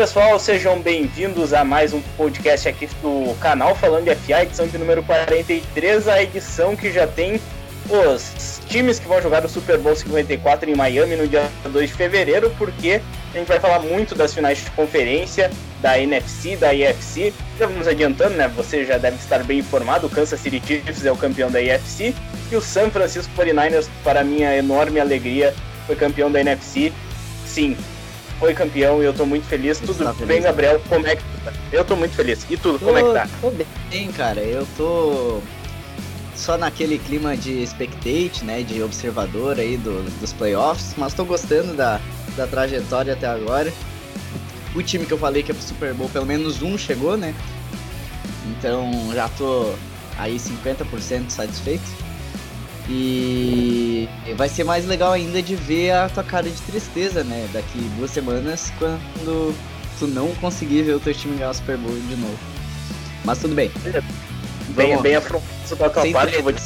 pessoal, sejam bem-vindos a mais um podcast aqui do canal Falando de FA, edição de número 43, a edição que já tem os times que vão jogar o Super Bowl 54 em Miami no dia 2 de fevereiro, porque a gente vai falar muito das finais de conferência, da NFC, da IFC. Já vamos adiantando, né? Você já deve estar bem informado, o Kansas City Chiefs é o campeão da IFC e o San Francisco 49ers, para minha enorme alegria, foi campeão da NFC. Sim, foi campeão e eu tô muito feliz. Tudo tá bem, feliz, Gabriel? Como é que tu tá? Eu tô muito feliz. E tudo, tô, como é que tá? Tô bem, cara. Eu tô só naquele clima de spectate, né? De observador aí do, dos playoffs, mas tô gostando da, da trajetória até agora. O time que eu falei que é pro Super Bowl, pelo menos um chegou, né? Então já tô aí 50% satisfeito. E vai ser mais legal ainda de ver a tua cara de tristeza, né? Daqui duas semanas, quando tu não conseguir ver o teu time ganhar o Super Bowl de novo. Mas tudo bem. Bem, bem afrontoso da tua Sem parte, eu vou te.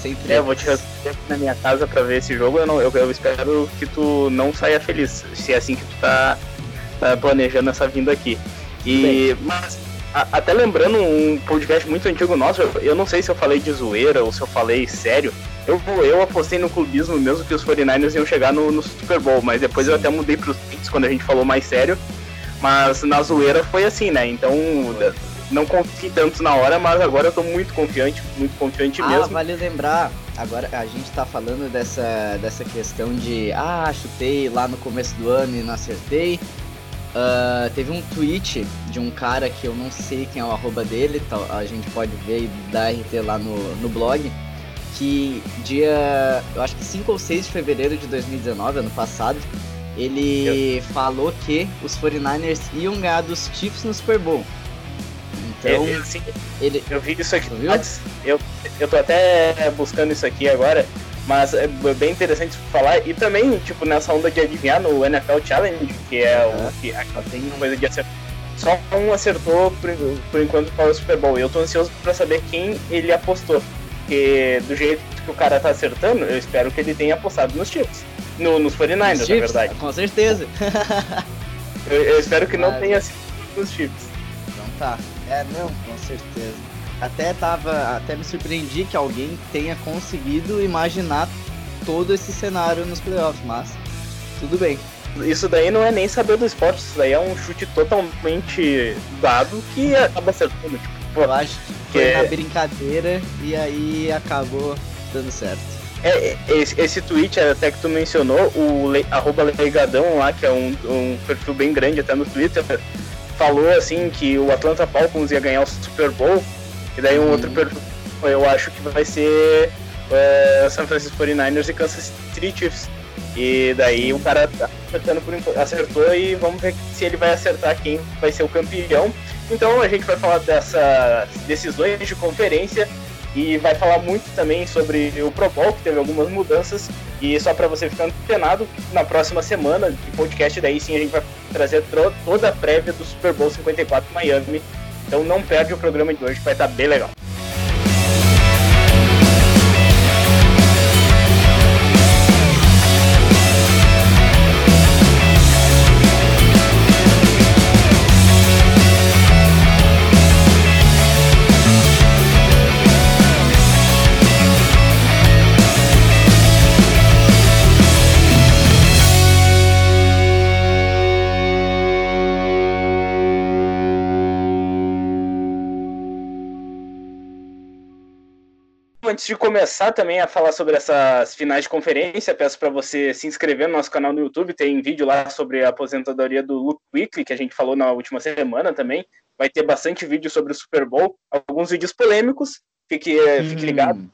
Sem é, eu vou te receber na minha casa pra ver esse jogo. Eu, não, eu, eu, espero que tu não saia feliz, se é assim que tu tá, tá planejando essa vinda aqui. E, mas a, até lembrando um podcast muito antigo nosso, eu, eu, não sei se eu falei de zoeira ou se eu falei sério. Eu, eu apostei no clubismo mesmo que os 49ers iam chegar no, no Super Bowl, mas depois eu até mudei pros Saints quando a gente falou mais sério. Mas na zoeira foi assim, né? Então não confio tanto na hora, mas agora eu tô muito confiante, muito confiante ah, mesmo. vale lembrar, agora a gente tá falando dessa, dessa questão de ah, chutei lá no começo do ano e não acertei. Uh, teve um tweet de um cara que eu não sei quem é o arroba dele, tá, a gente pode ver e dar RT lá no, no blog, que dia, eu acho que 5 ou 6 de fevereiro de 2019, ano passado, ele eu... falou que os 49ers iam ganhar dos Chiefs no Super Bowl. Então, é, assim, ele... eu vi isso aqui antes, eu, eu tô até buscando isso aqui agora, mas é bem interessante falar. E também, tipo, nessa onda de adivinhar no NFL Challenge, que é uhum. o que tem coisa de acertar. Só um acertou por, por enquanto para o Super Bowl. Eu tô ansioso para saber quem ele apostou. Porque do jeito que o cara tá acertando, eu espero que ele tenha apostado nos Chiefs. No, nos 49ers, na verdade. Com certeza. eu, eu, espero que não tenha sido nos Chiefs. Então tá. É, não, com certeza até tava. Até me surpreendi que alguém tenha conseguido imaginar todo esse cenário nos playoffs, mas tudo bem. Isso daí não é nem saber do esporte, isso daí é um chute totalmente dado que acaba acertando. Tipo, Eu acho que foi que... na brincadeira e aí acabou dando certo. É, é, esse, esse tweet até que tu mencionou, o le, arroba Leigadão lá, que é um, um perfil bem grande até no Twitter, falou assim que o Atlanta Falcons ia ganhar o Super Bowl e daí um uhum. outro perfil, eu acho que vai ser uh, San Francisco 49ers e Kansas City Chiefs. E daí o cara tá acertando por acertou e vamos ver se ele vai acertar quem vai ser o campeão. Então a gente vai falar dessas decisões de conferência e vai falar muito também sobre o Pro Bowl, que teve algumas mudanças. E só para você ficar antenado, na próxima semana de podcast, daí sim a gente vai trazer toda a prévia do Super Bowl 54 Miami então não perde o programa de hoje, vai estar bem legal. Antes de começar também a falar sobre essas finais de conferência, peço para você se inscrever no nosso canal no YouTube. Tem vídeo lá sobre a aposentadoria do Luke Weekly, que a gente falou na última semana também. Vai ter bastante vídeo sobre o Super Bowl, alguns vídeos polêmicos. Fique, hum. fique ligado.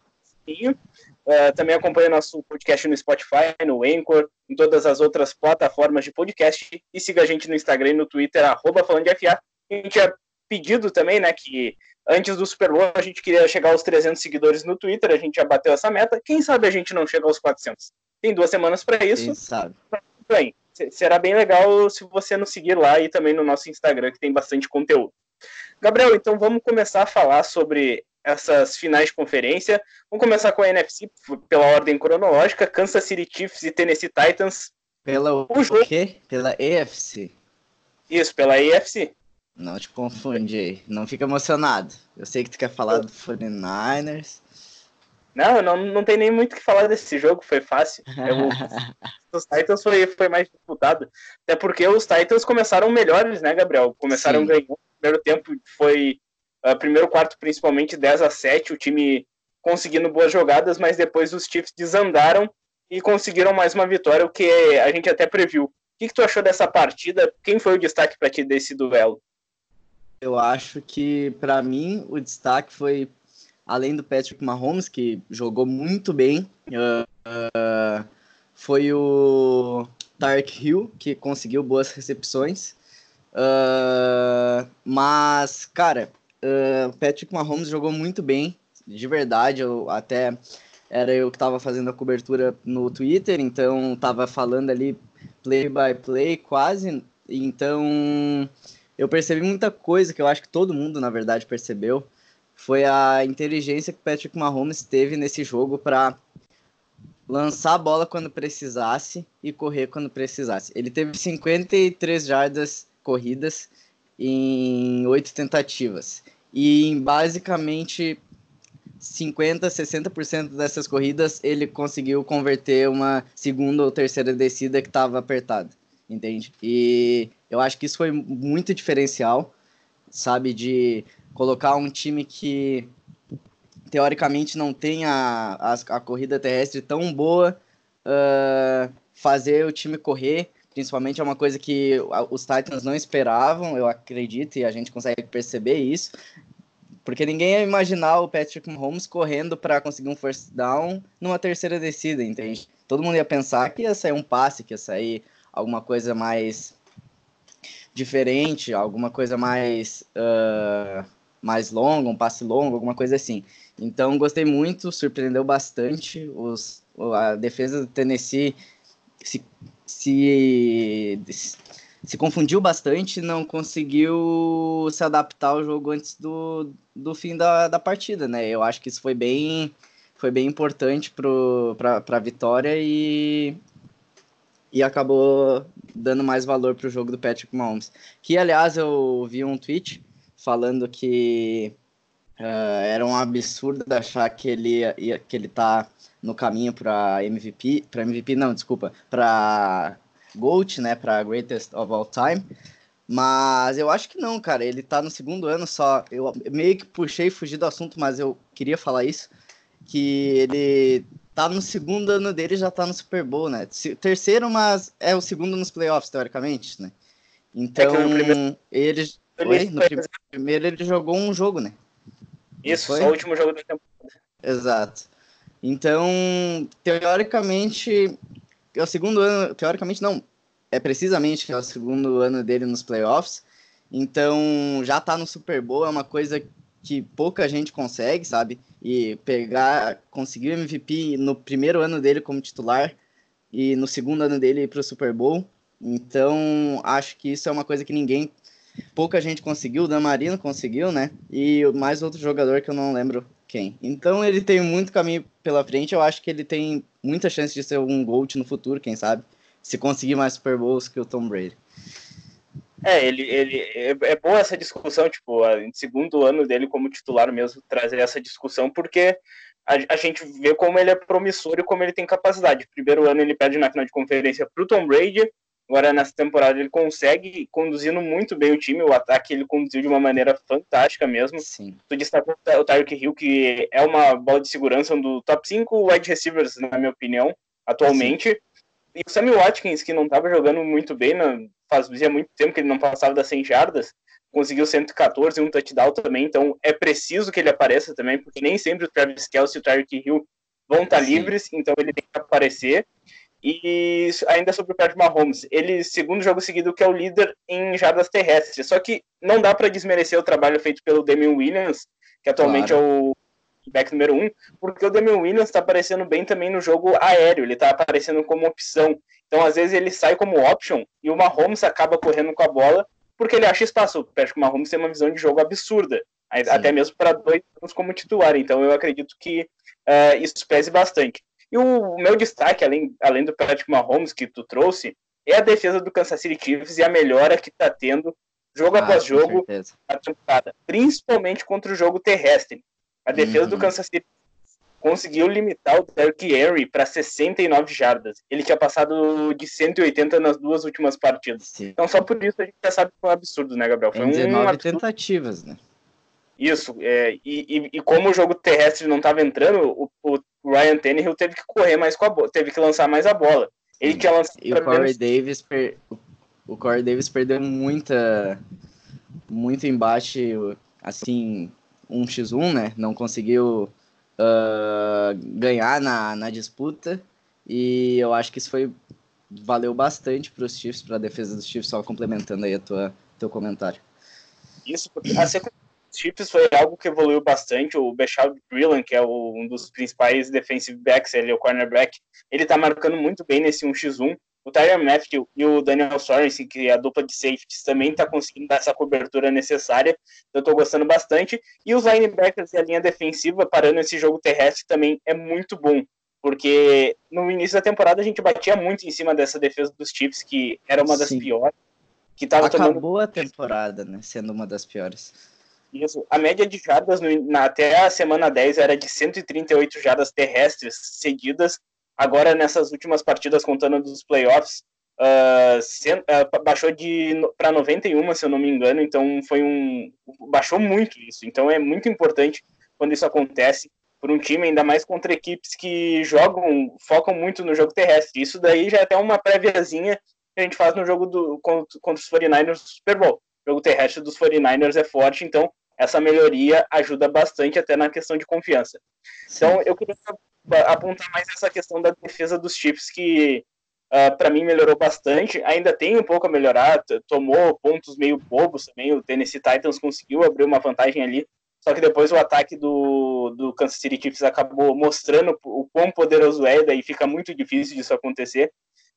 Uh, também acompanhe nosso podcast no Spotify, no Anchor, em todas as outras plataformas de podcast. E siga a gente no Instagram e no Twitter, arroba falando de FA. A gente tinha pedido também, né, que Antes do Super Bowl, a gente queria chegar aos 300 seguidores no Twitter, a gente já bateu essa meta. Quem sabe a gente não chega aos 400? Tem duas semanas para isso. Quem sabe? Bem, será bem legal se você nos seguir lá e também no nosso Instagram, que tem bastante conteúdo. Gabriel, então vamos começar a falar sobre essas finais de conferência. Vamos começar com a NFC pela ordem cronológica: Kansas City Chiefs e Tennessee Titans. Pela o, o jogo... quê? Pela EFC. Isso, pela AFC. Não te confunde, não fica emocionado. Eu sei que tu quer falar do 49ers. Não, não, não tem nem muito o que falar desse jogo, foi fácil. Eu, os Titans foi, foi mais disputado. Até porque os Titans começaram melhores, né, Gabriel? Começaram Sim. ganhando. O primeiro tempo foi. Uh, primeiro quarto, principalmente 10 a 7, o time conseguindo boas jogadas, mas depois os Chiefs desandaram e conseguiram mais uma vitória, o que a gente até previu. O que, que tu achou dessa partida? Quem foi o destaque para ti desse duelo? Eu acho que, para mim, o destaque foi, além do Patrick Mahomes, que jogou muito bem, uh, uh, foi o Dark Hill, que conseguiu boas recepções. Uh, mas, cara, o Patrick Mahomes jogou muito bem, de verdade. Eu até era eu que estava fazendo a cobertura no Twitter, então estava falando ali play by play quase. Então eu percebi muita coisa que eu acho que todo mundo, na verdade, percebeu. Foi a inteligência que Patrick Mahomes teve nesse jogo para lançar a bola quando precisasse e correr quando precisasse. Ele teve 53 jardas corridas em oito tentativas. E em basicamente 50, 60% dessas corridas ele conseguiu converter uma segunda ou terceira descida que estava apertada, entende? E eu acho que isso foi muito diferencial, sabe, de colocar um time que teoricamente não tem a, a, a corrida terrestre tão boa, uh, fazer o time correr, principalmente é uma coisa que os Titans não esperavam, eu acredito, e a gente consegue perceber isso. Porque ninguém ia imaginar o Patrick Mahomes correndo para conseguir um first down numa terceira descida, entende? Todo mundo ia pensar que ia sair um passe, que ia sair alguma coisa mais diferente, alguma coisa mais, uh, mais longa, um passe longo, alguma coisa assim. Então gostei muito, surpreendeu bastante. Os, a defesa do Tennessee se, se, se confundiu bastante, não conseguiu se adaptar ao jogo antes do, do fim da, da partida, né? Eu acho que isso foi bem, foi bem importante para a vitória e, e acabou dando mais valor para o jogo do Patrick Mahomes. Que, aliás, eu vi um tweet falando que uh, era um absurdo achar que ele, que ele tá no caminho para MVP, para MVP não, desculpa, para GOAT, né, para Greatest of All Time. Mas eu acho que não, cara. Ele tá no segundo ano só. Eu meio que puxei fugi do assunto, mas eu queria falar isso. Que ele tá no segundo ano dele já tá no Super Bowl, né? Terceiro, mas é o segundo nos playoffs, teoricamente, né? Então, é primeiro... ele, Oi? no primeiro ele jogou um jogo, né? Isso, só o último jogo da temporada. Exato. Então, teoricamente, é o segundo ano, teoricamente não, é precisamente é o segundo ano dele nos playoffs. Então, já tá no Super Bowl é uma coisa que pouca gente consegue, sabe? E pegar, conseguir o MVP no primeiro ano dele como titular e no segundo ano dele ir pro Super Bowl. Então, acho que isso é uma coisa que ninguém, pouca gente conseguiu. O Damarino conseguiu, né? E mais outro jogador que eu não lembro quem. Então, ele tem muito caminho pela frente. Eu acho que ele tem muita chance de ser um GOAT no futuro, quem sabe? Se conseguir mais Super Bowls que o Tom Brady. É, ele, ele é, é boa essa discussão, tipo, em segundo ano dele como titular mesmo, trazer essa discussão, porque a, a, gente vê como ele é promissor e como ele tem capacidade. Primeiro ano ele perde na final de conferência para o Tom Brady, agora nessa temporada ele consegue conduzindo muito bem o time, o ataque ele conduziu de uma maneira fantástica mesmo. Sim. Tu destacou o Tyreek Hill, que é uma bola de segurança, um do top 5 wide receivers, na minha opinião, atualmente. Sim. E o Sammy Watkins, que não estava jogando muito bem, não, fazia muito tempo que ele não passava das 100 jardas, conseguiu 114 e um touchdown também, então é preciso que ele apareça também, porque nem sempre o Travis Kelsey e o Tyreek Hill vão estar Sim. livres, então ele tem que aparecer. E ainda sobre o Patrick Mahomes, ele, segundo jogo seguido, que é o líder em jardas terrestres. Só que não dá para desmerecer o trabalho feito pelo Damian Williams, que atualmente claro. é o back número um, porque o Damian Williams está aparecendo bem também no jogo aéreo, ele está aparecendo como opção. Então, às vezes, ele sai como option e o Mahomes acaba correndo com a bola porque ele acha espaço. O Patrick Mahomes tem uma visão de jogo absurda, Sim. até mesmo para dois anos como titular. Então, eu acredito que uh, isso pese bastante. E o meu destaque, além, além do Patrick Mahomes que tu trouxe, é a defesa do Kansas City Chiefs e a melhora que está tendo jogo ah, após jogo na temporada, principalmente contra o jogo terrestre. A defesa uhum. do Kansas City conseguiu limitar o Derrick Henry para 69 jardas. Ele tinha passado de 180 nas duas últimas partidas. Sim. Então só por isso a gente já sabe que foi um absurdo, né, Gabriel? Foi 19 um tentativas, né? Isso, é, e, e, e, como o jogo terrestre não estava entrando, o, o, Ryan Tannehill teve que correr mais com a bola, teve que lançar mais a bola. Ele Sim. tinha lançado. E o Corey, Davis per... o Corey Davis perdeu muita, muito embate, assim, 1x1, né? Não conseguiu uh, ganhar na, na disputa. E eu acho que isso foi valeu bastante para os Chiefs, para a defesa dos Chiefs, só complementando aí a tua teu comentário. Isso, porque a sequência Chiefs foi algo que evoluiu bastante. O Bechal Brillan, que é o, um dos principais defensive backs, ele é o cornerback, ele tá marcando muito bem nesse 1x1. O Tyron Matthew e o Daniel Sorensen, que é a dupla de safeties, também tá conseguindo dar essa cobertura necessária. Eu tô gostando bastante. E os linebackers e a linha defensiva parando esse jogo terrestre também é muito bom. Porque no início da temporada a gente batia muito em cima dessa defesa dos Chiefs, que era uma das Sim. piores. Que tava Acabou tomando... a temporada, né? Sendo uma das piores. Isso. A média de jardas no, na, até a semana 10 era de 138 jardas terrestres seguidas. Agora, nessas últimas partidas, contando dos playoffs, uh, cent, uh, baixou para 91, se eu não me engano. Então, foi um. Baixou muito isso. Então, é muito importante quando isso acontece por um time, ainda mais contra equipes que jogam, focam muito no jogo terrestre. Isso daí já é até uma préviazinha que a gente faz no jogo do, contra, contra os 49ers do Super Bowl jogo terrestre dos 49ers é forte, então essa melhoria ajuda bastante até na questão de confiança. Então, eu queria apontar mais essa questão da defesa dos Chiefs, que uh, ah, para mim melhorou bastante. Ainda tem um pouco a melhorar, tomou pontos meio bobos também. O Tennessee Titans conseguiu abrir uma vantagem ali, só que depois o ataque do, do Kansas City Chiefs acabou mostrando o quão poderoso é, daí fica muito difícil disso acontecer.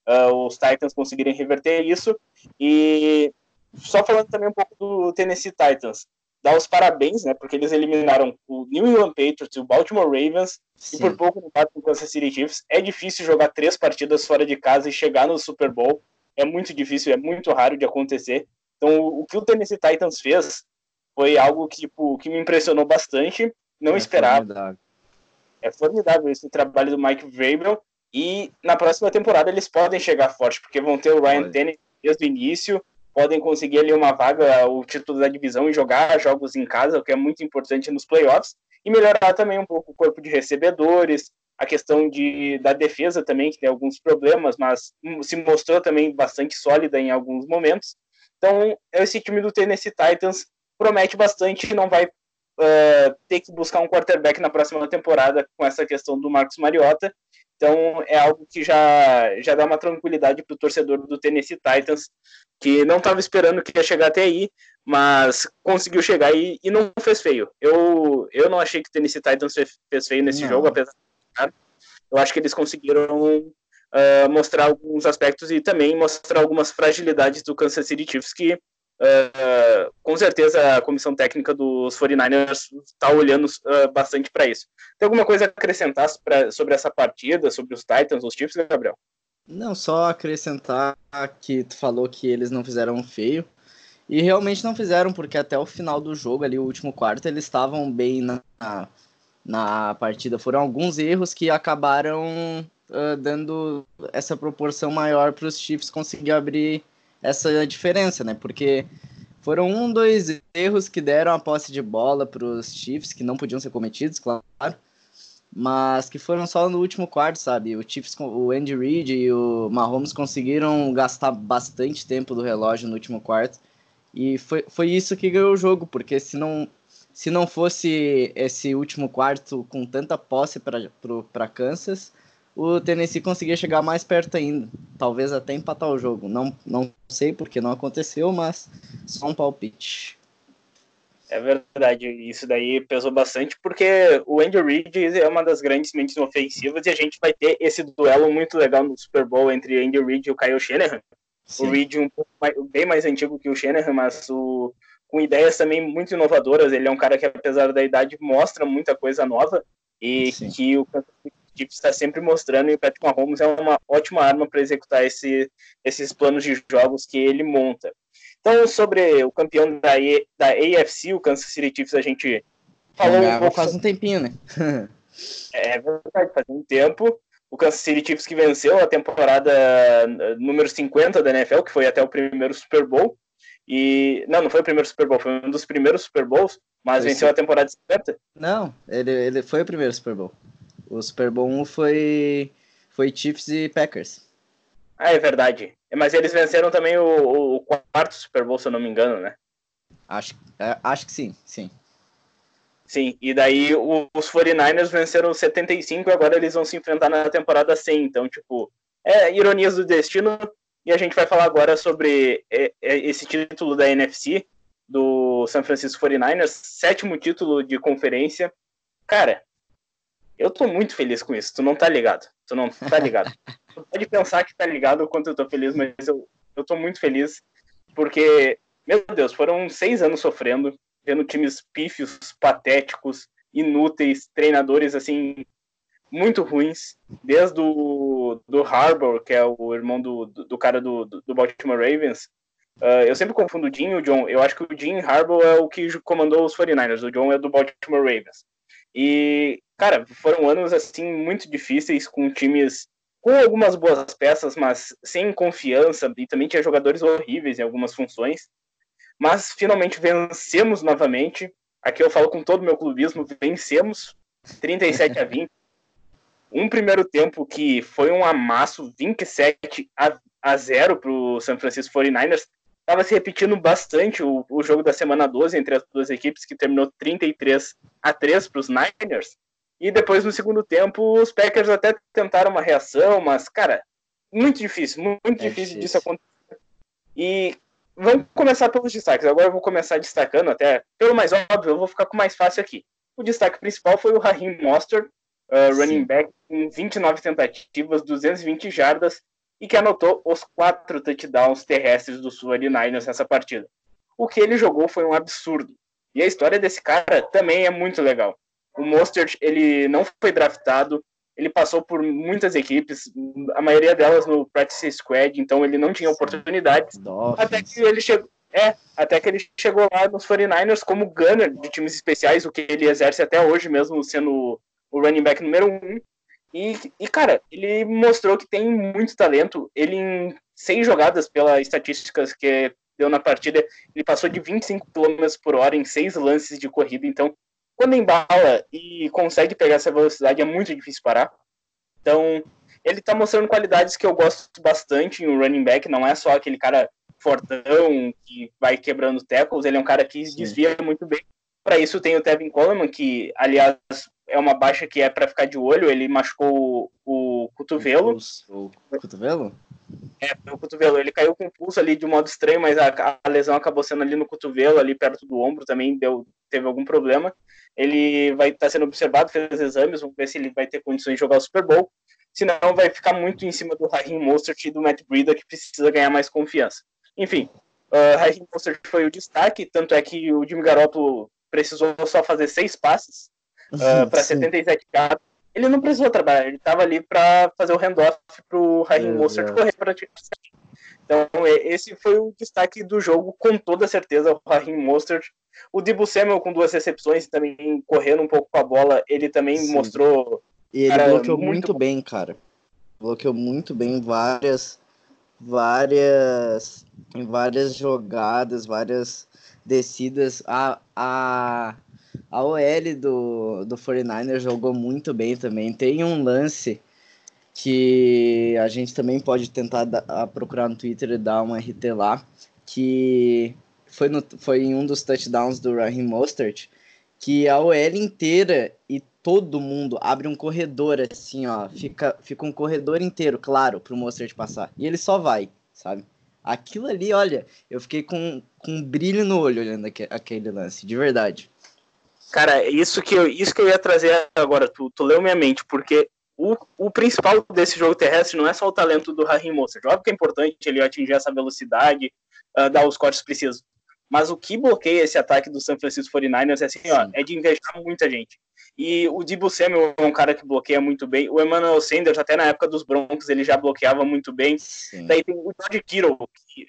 Uh, os Titans conseguirem reverter isso. E só falando também um pouco do Tennessee Titans, dar os parabéns, né, porque eles eliminaram o New England Patriots e o Baltimore Ravens Sim. e por pouco não com o Kansas City Chiefs. É difícil jogar três partidas fora de casa e chegar no Super Bowl. É muito difícil, é muito raro de acontecer. Então, o que o Tennessee Titans fez foi algo que, tipo, que me impressionou bastante. Não é esperava. Formidável. É formidável esse trabalho do Mike Vrabel. E na próxima temporada eles podem chegar forte, porque vão ter o Ryan Tannehill desde o início podem conseguir ali uma vaga, o título da divisão e jogar jogos em casa, o que é muito importante nos playoffs, e melhorar também um pouco o corpo de recebedores, a questão de, da defesa também, que tem alguns problemas, mas se mostrou também bastante sólida em alguns momentos. Então, esse time do Tennessee Titans promete bastante e não vai uh, ter que buscar um quarterback na próxima temporada com essa questão do Marcos Mariota. Então, é algo que já, já dá uma tranquilidade para o torcedor do Tennessee Titans, que não estava esperando que ia chegar até aí, mas conseguiu chegar e, e não fez feio. Eu, eu não achei que o Tennessee Titans fez feio nesse não. jogo, apesar de. Eu acho que eles conseguiram uh, mostrar alguns aspectos e também mostrar algumas fragilidades do Kansas City Chiefs que Com certeza a comissão técnica dos 49ers está olhando uh, bastante para isso. Tem alguma coisa a acrescentar pra, sobre essa partida, sobre os Titans, os Chiefs, Gabriel? Não, só acrescentar que tu falou que eles não fizeram feio. E realmente não fizeram, porque até o final do jogo, ali, o último quarto, eles estavam bem na, na partida. Foram alguns erros que acabaram uh, dando essa proporção maior para os Chiefs conseguir abrir essa diferença, né? Porque foram um, dois erros que deram a posse de bola para os Chiefs, que não podiam ser cometidos, claro, mas que foram só no último quarto, sabe? O Chiefs, o Andy Reid e o Mahomes conseguiram gastar bastante tempo do relógio no último quarto, e foi, foi isso que ganhou o jogo, porque se não, se não fosse esse último quarto com tanta posse para Kansas, o Tennessee conseguia chegar mais perto ainda. Talvez até empatar o jogo. Não, não sei porque não aconteceu, mas só um palpite. É verdade, isso daí pesou bastante, porque o Andy Reid é uma das grandes mentes ofensivas e a gente vai ter esse duelo muito legal no Super Bowl entre Andy Reid e o Kyle Shanahan. Sim. O Reid um mais, bem mais antigo que o Shanahan, mas o, com ideias também muito inovadoras. Ele é um cara que, apesar da idade, mostra muita coisa nova e Sim. que o Chiefs está sempre mostrando e o Patrick Mahomes é uma ótima arma para executar esse, esses planos de jogos que ele monta. Então, sobre o campeão da, e, da AFC, o Kansas City Chiefs, a gente falou um pouco... faz um tempinho, né? é verdade, faz um tempo. O Kansas City Chiefs que venceu a temporada número 50 da NFL, que foi até o primeiro Super Bowl. E não, não foi o primeiro Super Bowl, foi um dos primeiros Super Bowls, mas venceu a temporada 50. Não, ele, ele foi o primeiro Super Bowl. O Super Bowl 1 foi foi Chiefs e Packers. Ah, é verdade. Mas eles venceram também o, o quarto Super Bowl, se eu não me engano, né? Acho, é, acho que sim, sim. Sim, e daí os 49ers venceram 75 e agora eles vão se enfrentar na temporada 100. Então, tipo, é ironias do destino. E a gente vai falar agora sobre é, é, esse título da NFC, do San Francisco 49ers, sétimo título de conferência. Cara, eu tô muito feliz com isso, tu não tá ligado. Tu não tá ligado. tu pode pensar que tá ligado o quanto eu tô feliz, mas eu, eu tô muito feliz, porque, meu Deus, foram seis anos sofrendo, vendo times pífios, patéticos, inúteis, treinadores assim muito ruins, desde o do Harbour, que é o irmão do, do, do cara do, do, Baltimore Ravens. Uh, eu sempre confundo o Jim e o John. Eu acho que o Jim Harbour é o que comandou os 49ers, o John é do Baltimore Ravens. E, cara, foram anos assim muito difíceis com times com algumas boas peças, mas sem confiança e também tinha jogadores horríveis em algumas funções. Mas finalmente vencemos novamente. Aqui eu falo com todo o meu clubismo, vencemos 37 a 20 um primeiro tempo que foi um amasso 27 a, a 0 para o San Francisco 49ers. Estava se repetindo bastante o, o jogo da semana 12 entre as duas equipes, que terminou 33 a 3 para os Niners. E depois, no segundo tempo, os Packers até tentaram uma reação, mas, cara, muito difícil, muito é difícil, difícil disso acontecer. E vamos começar pelos destaques. Agora eu vou começar destacando, até pelo mais óbvio, eu vou ficar com mais fácil aqui. O destaque principal foi o Raheem Mostert, uh, running back, com 29 tentativas, 220 jardas, e que anotou os quatro touchdowns terrestres do 49ers nessa partida. O que ele jogou foi um absurdo. E a história desse cara também é muito legal. O Mostert, ele não foi draftado, ele passou por muitas equipes, a maioria delas no practice squad, então ele não tinha oportunidades. Dolphins. Até que ele chegou, é, até que ele chegou lá nos 49ers como gunner de times especiais, o que ele exerce até hoje, mesmo sendo o running back número um. E, e, cara, ele mostrou que tem muito talento. Ele, em seis jogadas, pela estatísticas que deu na partida, ele passou de 25 km por hora em seis lances de corrida. Então, quando embala e consegue pegar essa velocidade, é muito difícil parar. Então, ele tá mostrando qualidades que eu gosto bastante em um running back. Não é só aquele cara fortão que vai quebrando tackles. Ele é um cara que Sim. desvia muito bem. Para isso tem o Tevin Coleman, que, aliás, é uma baixa que é para ficar de olho. Ele machucou o, o cotovelo. O, o, cotovelo? É, o cotovelo. Ele caiu com o pulso ali de um modo estranho, mas a, a, lesão acabou sendo ali no cotovelo, ali perto do ombro também deu, teve algum problema. Ele vai estar tá sendo observado, fez exames, vamos ver se ele vai ter condições de jogar o Super Bowl. Senão vai ficar muito em cima do Raheem Mostert e do Matt Breida, que precisa ganhar mais confiança. Enfim, uh, Raheem Mostert foi o destaque, tanto é que o Jimmy Garoppolo precisou só fazer seis passes uh, para 77 jardas. Ele não precisou trabalhar, ele estava ali para fazer o handoff para o Raheem Mostert correr para Então, esse foi o destaque do jogo, com toda certeza, o Raheem Mostert. O Dibu Samuel com duas recepções também correndo um pouco com a bola, ele também Sim. mostrou. E ele cara, bloqueou muito, muito bem, cara. Bloqueou muito bem várias, várias, várias jogadas, várias descidas. A, a, a OL do, do 49ers jogou muito bem também. Tem um lance que a gente também pode tentar da, procurar no Twitter e dar uma RT lá, que foi, no, foi em um dos touchdowns do Raheem Mostert, que a OL inteira e todo mundo abre um corredor assim, ó, fica, fica um corredor inteiro, claro, pro Mostert passar. E ele só vai, sabe? Aquilo ali, olha, eu fiquei com, com um brilho no olho olhando aquele lance, de verdade. Cara, isso que eu, isso que eu ia trazer agora, tu, tu leu minha mente, porque o, o principal desse jogo terrestre não é só o talento do Raheem Mostert. Óbvio que é importante ele atingir essa velocidade, uh, dar os cortes precisos. Mas o que bloqueia esse ataque do San Francisco 49ers é assim, Sim. ó, é de invejar muita gente. E o Debo Samuel é um cara que bloqueia muito bem. O Emmanuel Sanders, até na época dos Broncos, ele já bloqueava muito bem. Sim. Daí tem o George Kittle, que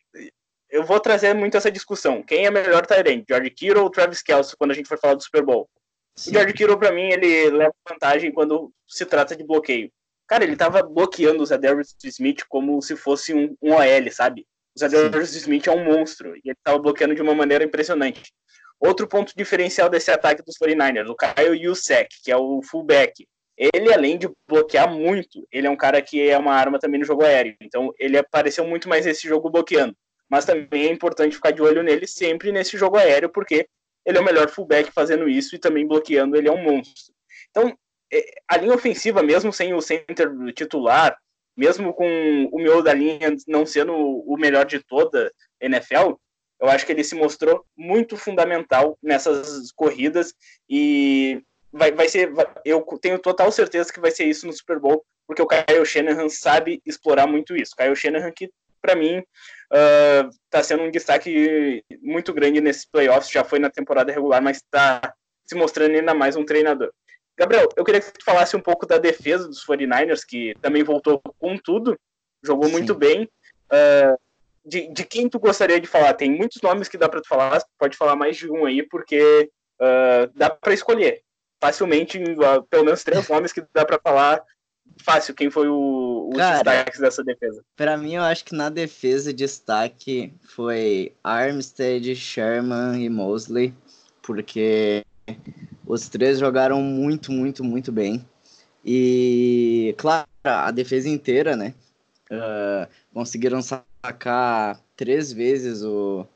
eu vou trazer muito essa discussão. Quem é melhor Tyrant, George Kittle ou Travis Kelce, quando a gente for falar do Super Bowl? Sim. O George Kittle, para mim, ele leva vantagem quando se trata de bloqueio. Cara, ele tava bloqueando o Zadarius Smith como se fosse um, um OL, sabe? O Zadarius Smith é um monstro e ele tava bloqueando de uma maneira impressionante. Outro ponto diferencial desse ataque dos 49ers, o Kyle Yusek, que é o fullback. Ele, além de bloquear muito, ele é um cara que é uma arma também no jogo aéreo. Então, ele apareceu muito mais nesse jogo bloqueando. Mas também é importante ficar de olho nele sempre nesse jogo aéreo, porque ele é o melhor fullback fazendo isso e também bloqueando, ele é um monstro. Então, é, a linha ofensiva, mesmo sem o center titular, mesmo com o miolo da linha não sendo o melhor de toda NFL, eu acho que ele se mostrou muito fundamental nessas corridas e vai, vai ser. Eu tenho total certeza que vai ser isso no Super Bowl, porque o Kyle Shanahan sabe explorar muito isso. Kyle Shanahan, que para mim está uh, sendo um destaque muito grande nesses playoffs, já foi na temporada regular, mas está se mostrando ainda mais um treinador. Gabriel, eu queria que tu falasse um pouco da defesa dos 49ers, que também voltou com tudo, jogou Sim. muito bem. Uh, de, de, quem tu gostaria de falar? Tem muitos nomes que dá para tu falar, pode falar mais de um aí, porque uh, dá para escolher facilmente, pelo menos três nomes que dá para falar fácil quem foi o, os Cara, destaques dessa defesa. Para mim, eu acho que na defesa destaque foi Armstead, Sherman e Mosley, porque os três jogaram muito, muito, muito bem. E, claro, a defesa inteira, né? Uh, conseguiram sacar três vezes o,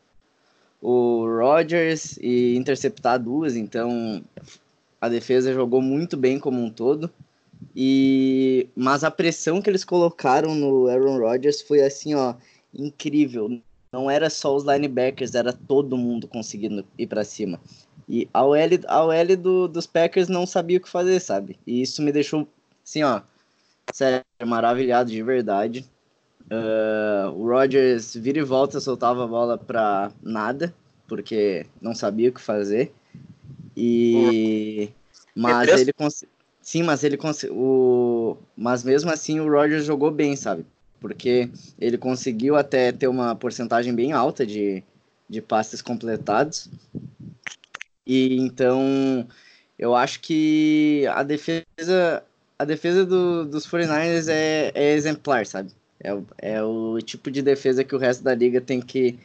o Rodgers e interceptar duas, então a defesa jogou muito bem como um todo. E mas a pressão que eles colocaram no Aaron Rodgers foi assim, ó, incrível. Não era só os linebackers, era todo mundo conseguindo ir para cima. E a OL, a OL do, dos Packers não sabia o que fazer, sabe? E isso me deixou, assim, ó, sério, maravilhado de verdade. Uh, o Rodgers vira e volta, soltava a bola pra nada, porque não sabia o que fazer. E. Mas ele conseguiu. Sim, mas ele conseguiu. Mas mesmo assim o Rodgers jogou bem, sabe? Porque ele conseguiu até ter uma porcentagem bem alta de, de passes completados. E então eu acho que a defesa a defesa do, dos 49ers é, é exemplar, sabe? É, é o tipo de defesa que o resto da liga tem que,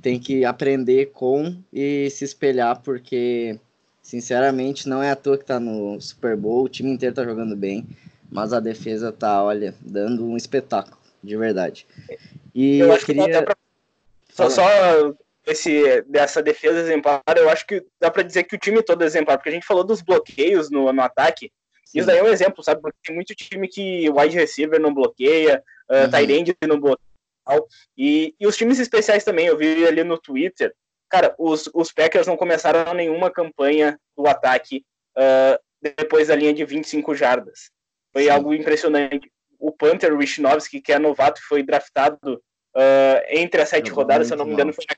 tem que aprender com e se espelhar, porque, sinceramente, não é à toa que tá no Super Bowl, o time inteiro tá jogando bem, mas a defesa tá, olha, dando um espetáculo, de verdade. E eu, acho queria... que pra... Só, só esse, dessa defesa exemplar, eu acho que dá para dizer que o time todo é exemplar, porque a gente falou dos bloqueios no, no ataque, Sim. isso daí é um exemplo, sabe? Porque tem muito time que o wide receiver não bloqueia, uh, uhum. Tyrande no bloqueio. E, e os times especiais também, eu vi ali no Twitter, cara, os, os Packers não começaram nenhuma campanha do ataque uh, depois da linha de 25 jardas. Foi Sim. algo impressionante. O Panther Wishnowski, que é novato, foi draftado uh, entre as sete rodadas, se eu não me engano, foi na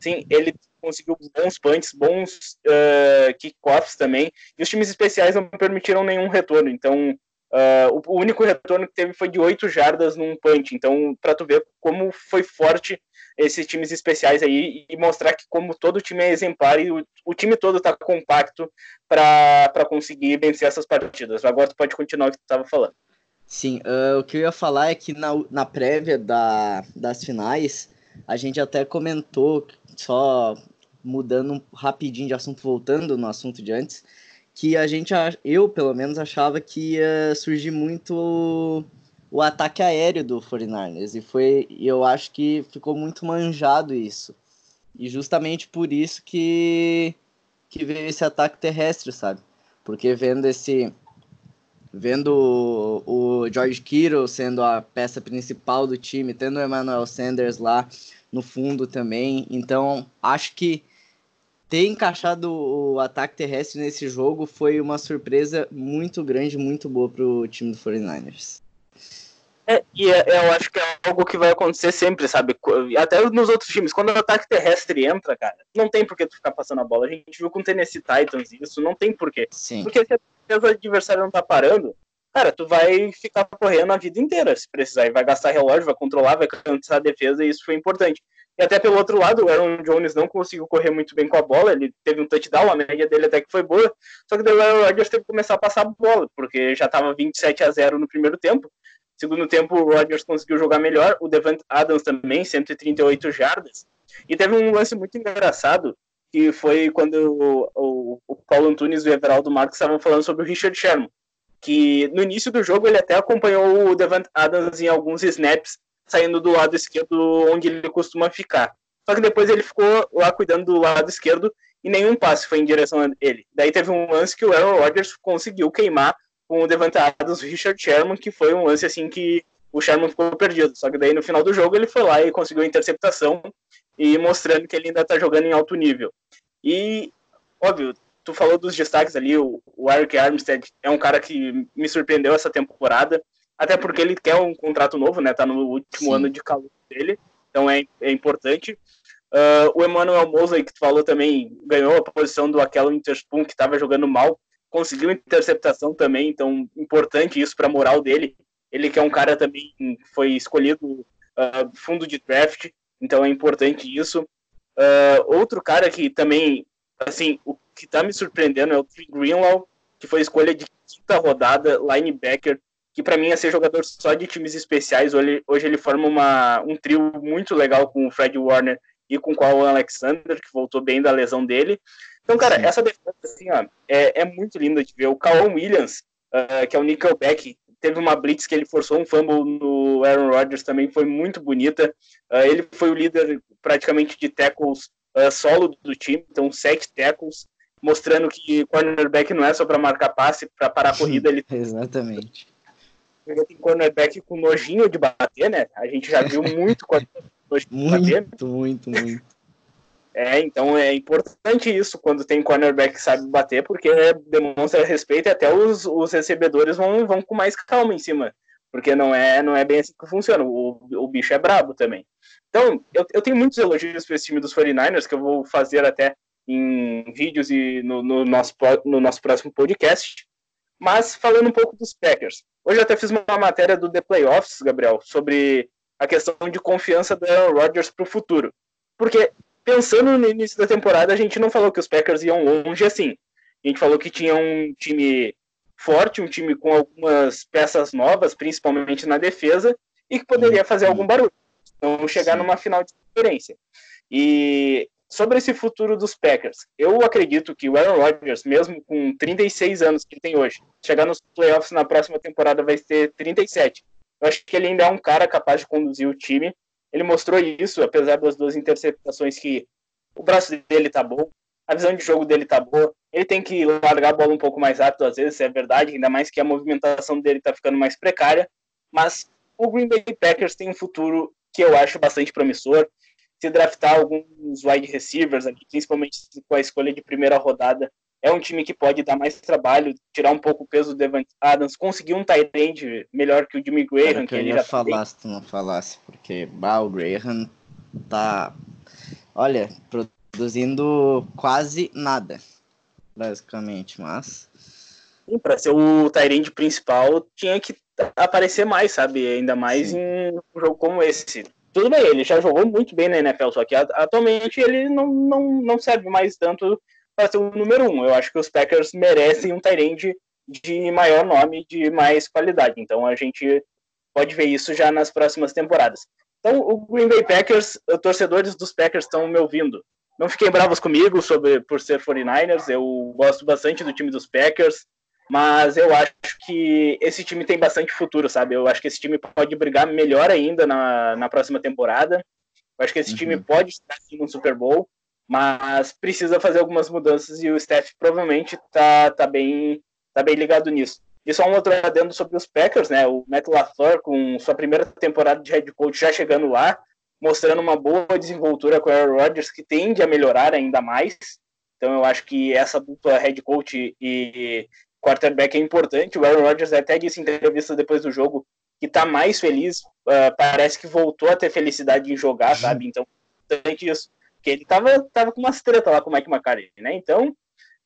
Sim, ele conseguiu bons punts, bons uh, kickoffs também, e os times especiais não permitiram nenhum retorno, então uh, o, único retorno que teve foi de oito jardas num punch, então para tu ver como foi forte esses times especiais aí e mostrar que como todo time é exemplar e o, o time todo está compacto para conseguir vencer essas partidas. Agora tu pode continuar o que tu estava falando. Sim, uh, o que eu ia falar é que na, na prévia da, das finais, a gente até comentou, só mudando rapidinho de assunto, voltando no assunto de antes, que a gente, eu pelo menos, achava que ia surgir muito o ataque aéreo do 49ers, e foi, eu acho que ficou muito manjado isso. E justamente por isso que, que veio esse ataque terrestre, sabe? Porque vendo esse vendo o George Kittle sendo a peça principal do time, tendo o Emmanuel Sanders lá no fundo também. Então, acho que ter encaixado o ataque terrestre nesse jogo foi uma surpresa muito grande, muito boa para o time do 49ers. É, e é, eu acho que é algo que vai acontecer sempre, sabe? Até nos outros times, quando o ataque terrestre entra, cara, não tem por que tu ficar passando a bola. A gente viu com o Tennessee Titans isso, não tem por quê. Sim. Porque se o adversário não tá parando, cara, tu vai ficar correndo a vida inteira, se precisar. E vai gastar relógio, vai controlar, vai cansar a defesa, e isso foi importante. E até pelo outro lado, o Aaron Jones não conseguiu correr muito bem com a bola, ele teve um touchdown, a média dele até que foi boa, só que o Aaron Rodgers teve que começar a passar a bola, porque já estava 27 a 0 no primeiro tempo. Segundo tempo, o Rodgers conseguiu jogar melhor, o Devant Adams também, 138 jardas. E teve um lance muito engraçado, que foi quando o, o, o Paulo Antunes e o Everaldo Marques estavam falando sobre o Richard Sherman, que no início do jogo ele até acompanhou o Devant Adams em alguns snaps, saindo do lado esquerdo onde ele costuma ficar. Só que depois ele ficou lá cuidando do lado esquerdo e nenhum passe foi em direção a ele. Daí teve um lance que o Aaron Rodgers conseguiu queimar com o Devante Adams, o Richard Sherman, que foi um lance assim que o Sherman ficou perdido. Só que daí no final do jogo ele foi lá e conseguiu a interceptação e mostrando que ele ainda está jogando em alto nível. E, óbvio, tu falou dos destaques ali, o, o Eric Armstead é um cara que me surpreendeu essa temporada, até porque ele quer um contrato novo, né? Tá no último Sim. ano de calor dele, então é, é importante. Uh, o Emmanuel Mosley, que tu falou também, ganhou a posição do Aquelo Interspoon, que estava jogando mal, conseguiu interceptação também, então importante isso para a moral dele. Ele que é um cara também foi escolhido uh, fundo de draft, então é importante isso. Uh, outro cara que também, assim, o que está me surpreendendo é o Greenlaw, que foi escolha de quinta rodada, linebacker, que para mim é ser jogador só de times especiais. Hoje, hoje ele forma uma, um trio muito legal com o Fred Warner e com o Alexander, que voltou bem da lesão dele. Então, cara, Sim. essa defesa, assim, ó, é, é muito linda de ver. O Kawan Williams, uh, que é o Nickelback, teve uma blitz que ele forçou um fumble no Aaron Rodgers também, foi muito bonita. Uh, ele foi o líder praticamente de tackles uh, solo do time, então sete tackles, mostrando que cornerback não é só para marcar passe, para parar a corrida. Ele... Exatamente. Ele tem cornerback com nojinho de bater, né? A gente já viu muito cornerback de bater. Muito, muito, muito. É, então é importante isso quando tem cornerback que sabe bater, porque demonstra respeito e até os, os recebedores vão, vão com mais calma em cima, porque não é, não é bem assim que funciona, o, o bicho é brabo também. Então, eu, eu tenho muitos elogios para esse time dos 49ers, que eu vou fazer até em vídeos e no, no, nosso, no nosso próximo podcast, mas falando um pouco dos Packers. Hoje eu até fiz uma matéria do The Playoffs, Gabriel, sobre a questão de confiança do Aaron Rodgers para o futuro. Porque pensando no início da temporada, a gente não falou que os Packers iam longe assim. A gente falou que tinha um time forte, um time com algumas peças novas, principalmente na defesa, e que poderia fazer algum barulho. Então, chegar Sim. numa final de conferência. E sobre esse futuro dos Packers, eu acredito que o Aaron Rodgers, mesmo com 36 anos que ele tem hoje, chegar nos playoffs na próxima temporada vai ter 37. Eu acho que ele ainda é um cara capaz de conduzir o time ele mostrou isso, apesar das duas interceptações, que o braço dele tá bom, a visão de jogo dele tá boa. Ele tem que largar a bola um pouco mais rápido, às vezes, é verdade, ainda mais que a movimentação dele tá ficando mais precária. Mas o Green Bay Packers tem um futuro que eu acho bastante promissor. Se draftar alguns wide receivers, aqui, principalmente com a escolha de primeira rodada, é um time que pode dar mais trabalho, tirar um pouco o peso do Devant Adams, conseguir um tight end melhor que o Jimmy Graham, que, que ele já falar se tu não falasse, porque bah, o Graham tá, olha, produzindo quase nada, basicamente, mas... Sim, para ser o tight principal, tinha que aparecer mais, sabe? Ainda mais Sim. em um jogo como esse. Tudo bem, ele já jogou muito bem na NFL, só que atualmente ele não, não, não serve mais tanto para ser o número um. Eu acho que os Packers merecem um Tyrande de maior nome, de mais qualidade. Então a gente pode ver isso já nas próximas temporadas. Então o Green Bay Packers, torcedores dos Packers estão me ouvindo. Não fiquem bravos comigo sobre por ser 49ers, eu gosto bastante do time dos Packers, mas eu acho que esse time tem bastante futuro, sabe? Eu acho que esse time pode brigar melhor ainda na, na próxima temporada. Eu acho que esse uhum. time pode estar assim, no Super Bowl mas precisa fazer algumas mudanças e o Steph provavelmente tá, tá, bem, tá bem ligado nisso. E só um outro adendo sobre os Packers, né? O Matt LaFleur, com sua primeira temporada de head coach já chegando lá, mostrando uma boa desenvoltura com o Aaron Rodgers, que tende a melhorar ainda mais. Então eu acho que essa dupla head coach e quarterback é importante. O Aaron Rodgers até disse em entrevista depois do jogo que tá mais feliz, uh, parece que voltou a ter felicidade em jogar, sabe? Então, importante isso. Porque ele tava, tava com umas treta lá com o Mike McCarthy, né? Então,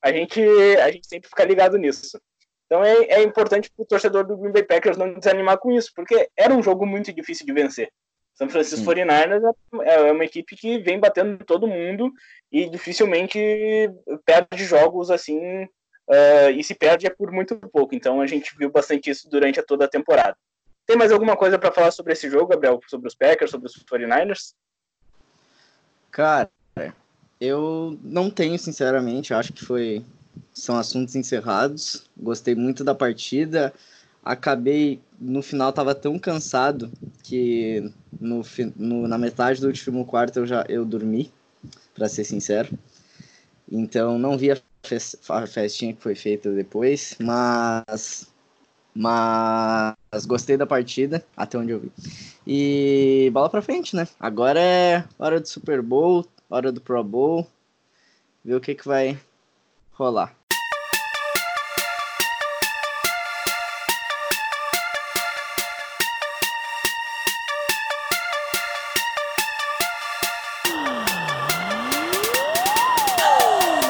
a gente, a gente sempre fica ligado nisso. Então é, é importante para o torcedor do Green Bay Packers não desanimar com isso, porque era um jogo muito difícil de vencer. São Francisco 49ers é, é uma equipe que vem batendo todo mundo e dificilmente perde jogos assim, uh, e se perde é por muito pouco. Então a gente viu bastante isso durante a toda a temporada. Tem mais alguma coisa para falar sobre esse jogo, Gabriel? Sobre os Packers, sobre os 49ers? Cara, eu não tenho, sinceramente. Acho que foi são assuntos encerrados. Gostei muito da partida. Acabei no final tava tão cansado que no, no na metade do último quarto eu já eu dormi, para ser sincero. Então não vi a festinha que foi feita depois, mas mas gostei da partida, até onde eu vi. E bola pra frente, né? Agora é hora do Super Bowl, hora do Pro Bowl. Ver o que, que vai rolar.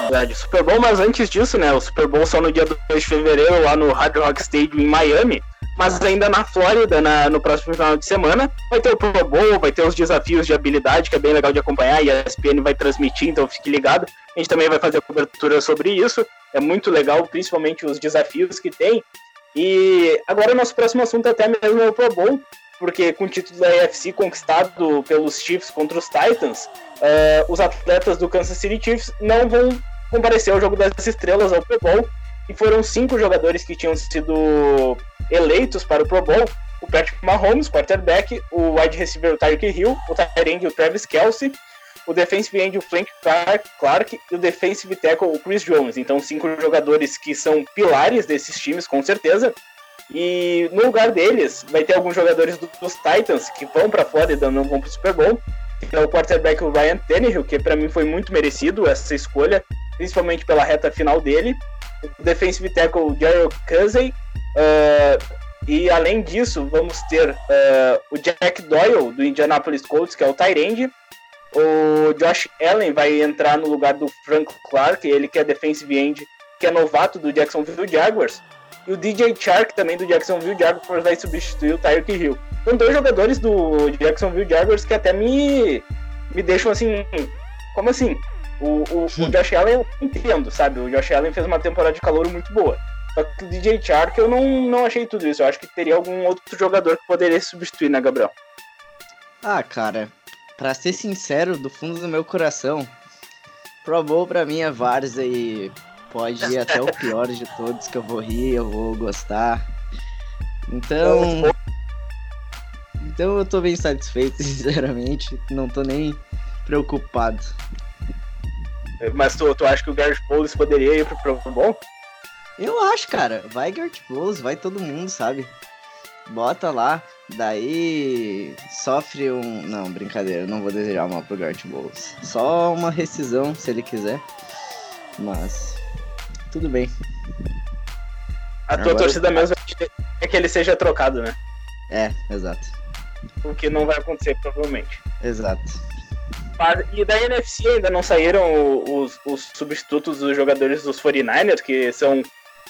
Verdade. Super Bowl, mas antes disso, né? O Super Bowl só no dia 2 de fevereiro, lá no Hard Rock Stadium em Miami. Mas ainda na Flórida, na, no próximo final de semana, vai ter o Pro Bowl, vai ter os desafios de habilidade, que é bem legal de acompanhar, e a ESPN vai transmitir, então fique ligado. A gente também vai fazer cobertura sobre isso. É muito legal, principalmente os desafios que tem. E agora o nosso próximo assunto até mesmo é o Pro Bowl, porque com o título da AFC conquistado pelos Chiefs contra os Titans, uh, os atletas do Kansas City Chiefs não vão compareceu ao Jogo das Estrelas, ao Pro Bowl, e foram cinco jogadores que tinham sido eleitos para o Pro Bowl. O Patrick Mahomes, quarterback, o wide receiver Tyreek Hill, o tight o Travis Kelsey, o defensive end o Frank Clark e o defensive tackle o Chris Jones. Então, cinco jogadores que são pilares desses times, com certeza. E no lugar deles, vai ter alguns jogadores dos Titans que vão para fora e não vão para o Super Bowl. Que é o quarterback o Ryan Tannehill, que para mim foi muito merecido essa escolha principalmente pela reta final dele. O defensive tackle Gerald Cousy. Uh, e além disso, vamos ter uh, o Jack Doyle, do Indianapolis Colts, que é o Tyrande. O Josh Allen vai entrar no lugar do Frank Clark, ele que é defensive end, que é novato do Jacksonville Jaguars. E o DJ Chark, também do Jacksonville Jaguars, vai substituir o Tyreek Hill. São dois jogadores do Jacksonville Jaguars que até me, me deixam assim. Como assim? O, o, o Josh Allen eu entendo, sabe? O Josh Allen fez uma temporada de calor muito boa. Só que o DJ Chark eu não, não achei tudo isso. Eu acho que teria algum outro jogador que poderia substituir, né, Gabriel? Ah, cara, pra ser sincero, do fundo do meu coração, Pro Bowl pra mim é Varsa e pode ir até o pior de todos que eu vou rir, eu vou gostar. Então. Então eu tô bem satisfeito, sinceramente. Não tô nem preocupado. Mas tu, tu acha que o Garrett Bowles poderia ir pro Pro Bowl? Eu acho, cara. Vai Garrett Bowles, vai todo mundo, sabe? Bota lá, daí sofre um. Não, brincadeira, não vou desejar mal pro Garrett Bowles. Só uma rescisão, se ele quiser. Mas. Tudo bem. A tua Agora... torcida mesmo é que ele seja trocado, né? É, exato. O que não vai acontecer, provavelmente. Exato. E da NFC ainda não saíram os, os substitutos dos jogadores dos 49ers, que são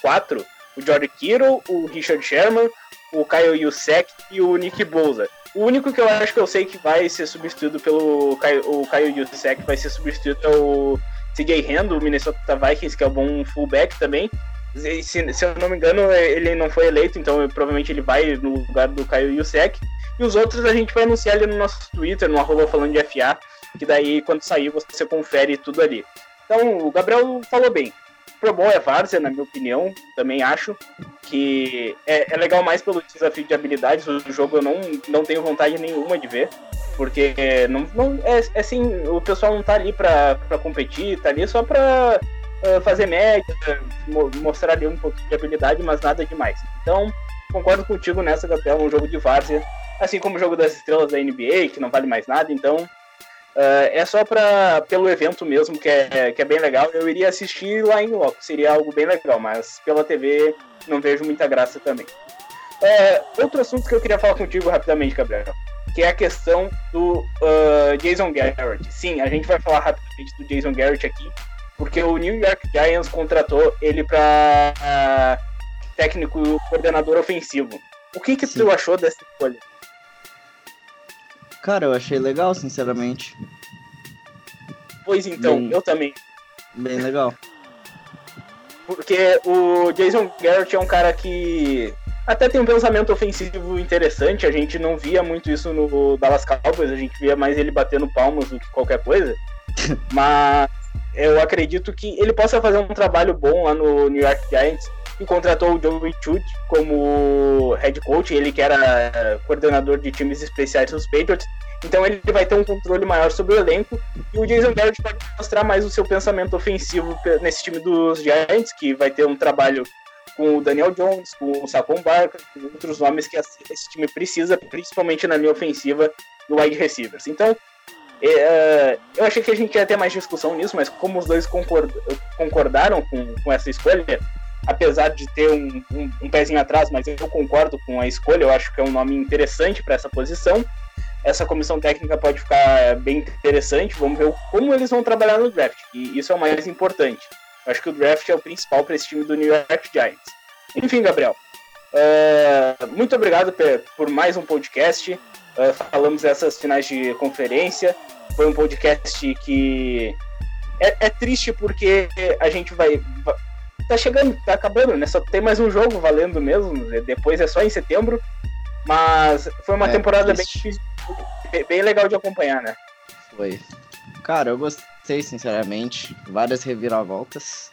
quatro: o George Kittle, o Richard Sherman, o Kyle Yusek e o Nick Bosa. O único que eu acho que eu sei que vai ser substituído pelo Kyle, o Kyle Yusek vai ser substituído é o CJ Hand, do Minnesota Vikings, que é um bom fullback também. Se, se, eu não me engano, ele não foi eleito, então provavelmente ele vai no lugar do Kyle Yusek. E os outros a gente vai anunciar ali no nosso Twitter, no arroba falando de FA que daí quando sair você confere tudo ali. Então, o Gabriel falou bem. Pro Bowl é várzea, na minha opinião, também acho que é, é, legal mais pelo desafio de habilidades. O jogo eu não, não tenho vontade nenhuma de ver, porque não, não é, é assim, o pessoal não tá ali pra, pra competir, tá ali só pra uh, fazer média, mo mostrar ali um pouco de habilidade, mas nada demais. Então, concordo contigo nessa, Gabriel, um jogo de várzea, assim como o jogo das estrelas da NBA, que não vale mais nada, então Uh, é só pra, pelo evento mesmo, que é, que é bem legal. Eu iria assistir lá em loco, seria algo bem legal, mas pela TV não vejo muita graça também. É, outro assunto que eu queria falar contigo rapidamente, Gabriel, que é a questão do uh, Jason Garrett. Sim, a gente vai falar rapidamente do Jason Garrett aqui, porque o New York Giants contratou ele para uh, técnico coordenador ofensivo. O que que tu achou dessa escolha? Cara, eu achei legal, sinceramente. Pois então, bem, eu também. Bem legal. Porque o Jason Garrett é um cara que até tem um pensamento ofensivo interessante. A gente não via muito isso no Dallas Cowboys, a gente via mais ele batendo palmas do que qualquer coisa. Mas eu acredito que ele possa fazer um trabalho bom lá no New York Giants e contratou o Joey Chute como head coach, ele que era coordenador de times especiais dos Patriots. Então ele vai ter um controle maior sobre o elenco e o Jason Garrett pode mostrar mais o seu pensamento ofensivo nesse time dos Giants, que vai ter um trabalho com o Daniel Jones, com o Saquon Barker, com outros nomes que esse time precisa, principalmente na linha ofensiva do wide receivers. Então, é, eu achei que a gente ia ter mais discussão nisso, mas como os dois concordaram com essa escolha, apesar de ter um, um, um, pezinho atrás, mas eu concordo com a escolha, eu acho que é um nome interessante para essa posição. Essa comissão técnica pode ficar bem interessante, vamos ver como eles vão trabalhar no draft, e isso é o mais importante. Eu acho que o draft é o principal para esse time do New York Giants. Enfim, Gabriel, uh, muito obrigado por mais um podcast. Uh, falamos dessas finais de conferência. Foi um podcast que é, é triste porque a gente vai, tá chegando, tá acabando, né? Só tem mais um jogo valendo mesmo. Né? Depois é só em setembro. Mas foi uma é, temporada bem, bem legal de acompanhar, né? Foi. Cara, eu gostei, sinceramente. Várias reviravoltas.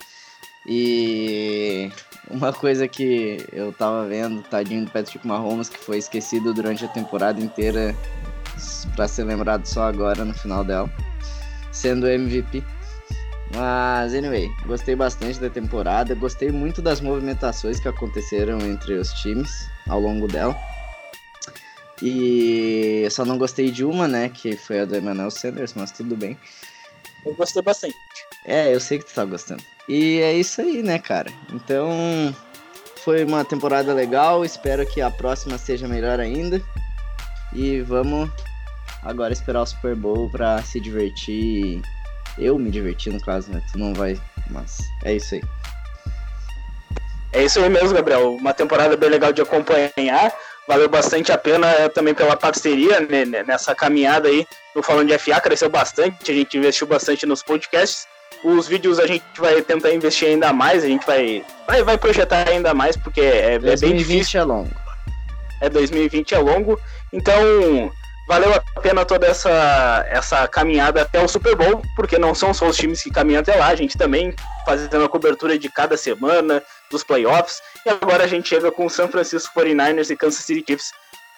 E uma coisa que eu tava vendo, tadinho do Patrick Mahomes, que foi esquecido durante a temporada inteira para ser lembrado só agora no final dela, sendo MVP. Mas, anyway, gostei bastante da temporada. Gostei muito das movimentações que aconteceram entre os times ao longo dela. E só não gostei de uma, né? Que foi a do Emmanuel Sanders, mas tudo bem. Eu gostei bastante. É, eu sei que tu tá gostando. E é isso aí, né, cara? Então, foi uma temporada legal. Espero que a próxima seja melhor ainda. E vamos agora esperar o Super Bowl pra se divertir eu me diverti, no caso, né? Tu não vai, mas é isso aí. É isso aí mesmo, Gabriel. Uma temporada bem legal de acompanhar. Valeu bastante a pena eh, também pela parceria né, né nessa caminhada aí no Falando de FA. Cresceu bastante, a gente investiu bastante nos podcasts. Os vídeos a gente vai tentar investir ainda mais, a gente vai, vai, vai projetar ainda mais, porque é, é bem difícil. 2020 é longo. É 2020 é longo. Então, valeu a pena toda essa, essa caminhada até o Super Bowl, porque não são só os times que caminham até lá, a gente também fazendo a cobertura de cada semana, dos playoffs, e agora a gente chega com o San Francisco 49ers e Kansas City Chiefs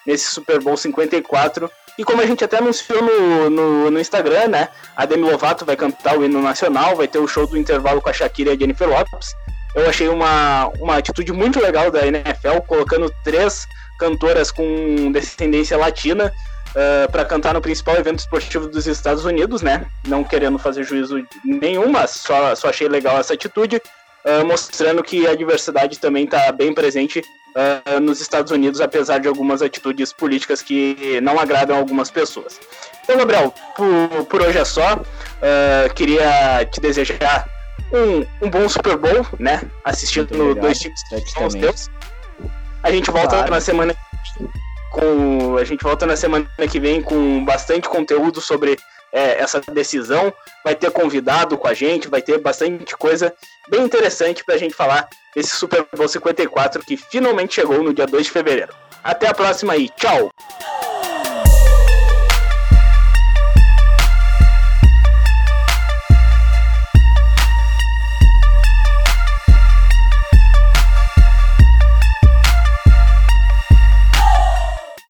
nesse Super Bowl 54. E como a gente até anunciou no, no, no Instagram, né? A Demi Lovato vai cantar o hino nacional, vai ter o show do intervalo com a Shakira e a Jennifer Lopes. Eu achei uma, uma atitude muito legal da NFL, colocando três cantoras com descendência latina uh, ah, para cantar no principal evento esportivo dos Estados Unidos, né? Não querendo fazer juízo nenhum, mas só, só achei legal essa atitude, uh, mostrando que a diversidade também está bem presente uh, nos Estados Unidos, apesar de algumas atitudes políticas que não agradam algumas pessoas. Então, Gabriel, por, por hoje é só. queria te desejar um, um bom Super Bowl, né? Assistindo no dois times que são os teus. A gente volta claro. na semana com a gente volta na semana que vem com bastante conteúdo sobre é, essa decisão. Vai ter convidado com a gente, vai ter bastante coisa bem interessante para a gente falar desse Super Bowl 54 que finalmente chegou no dia 2 de fevereiro. Até a próxima aí, tchau!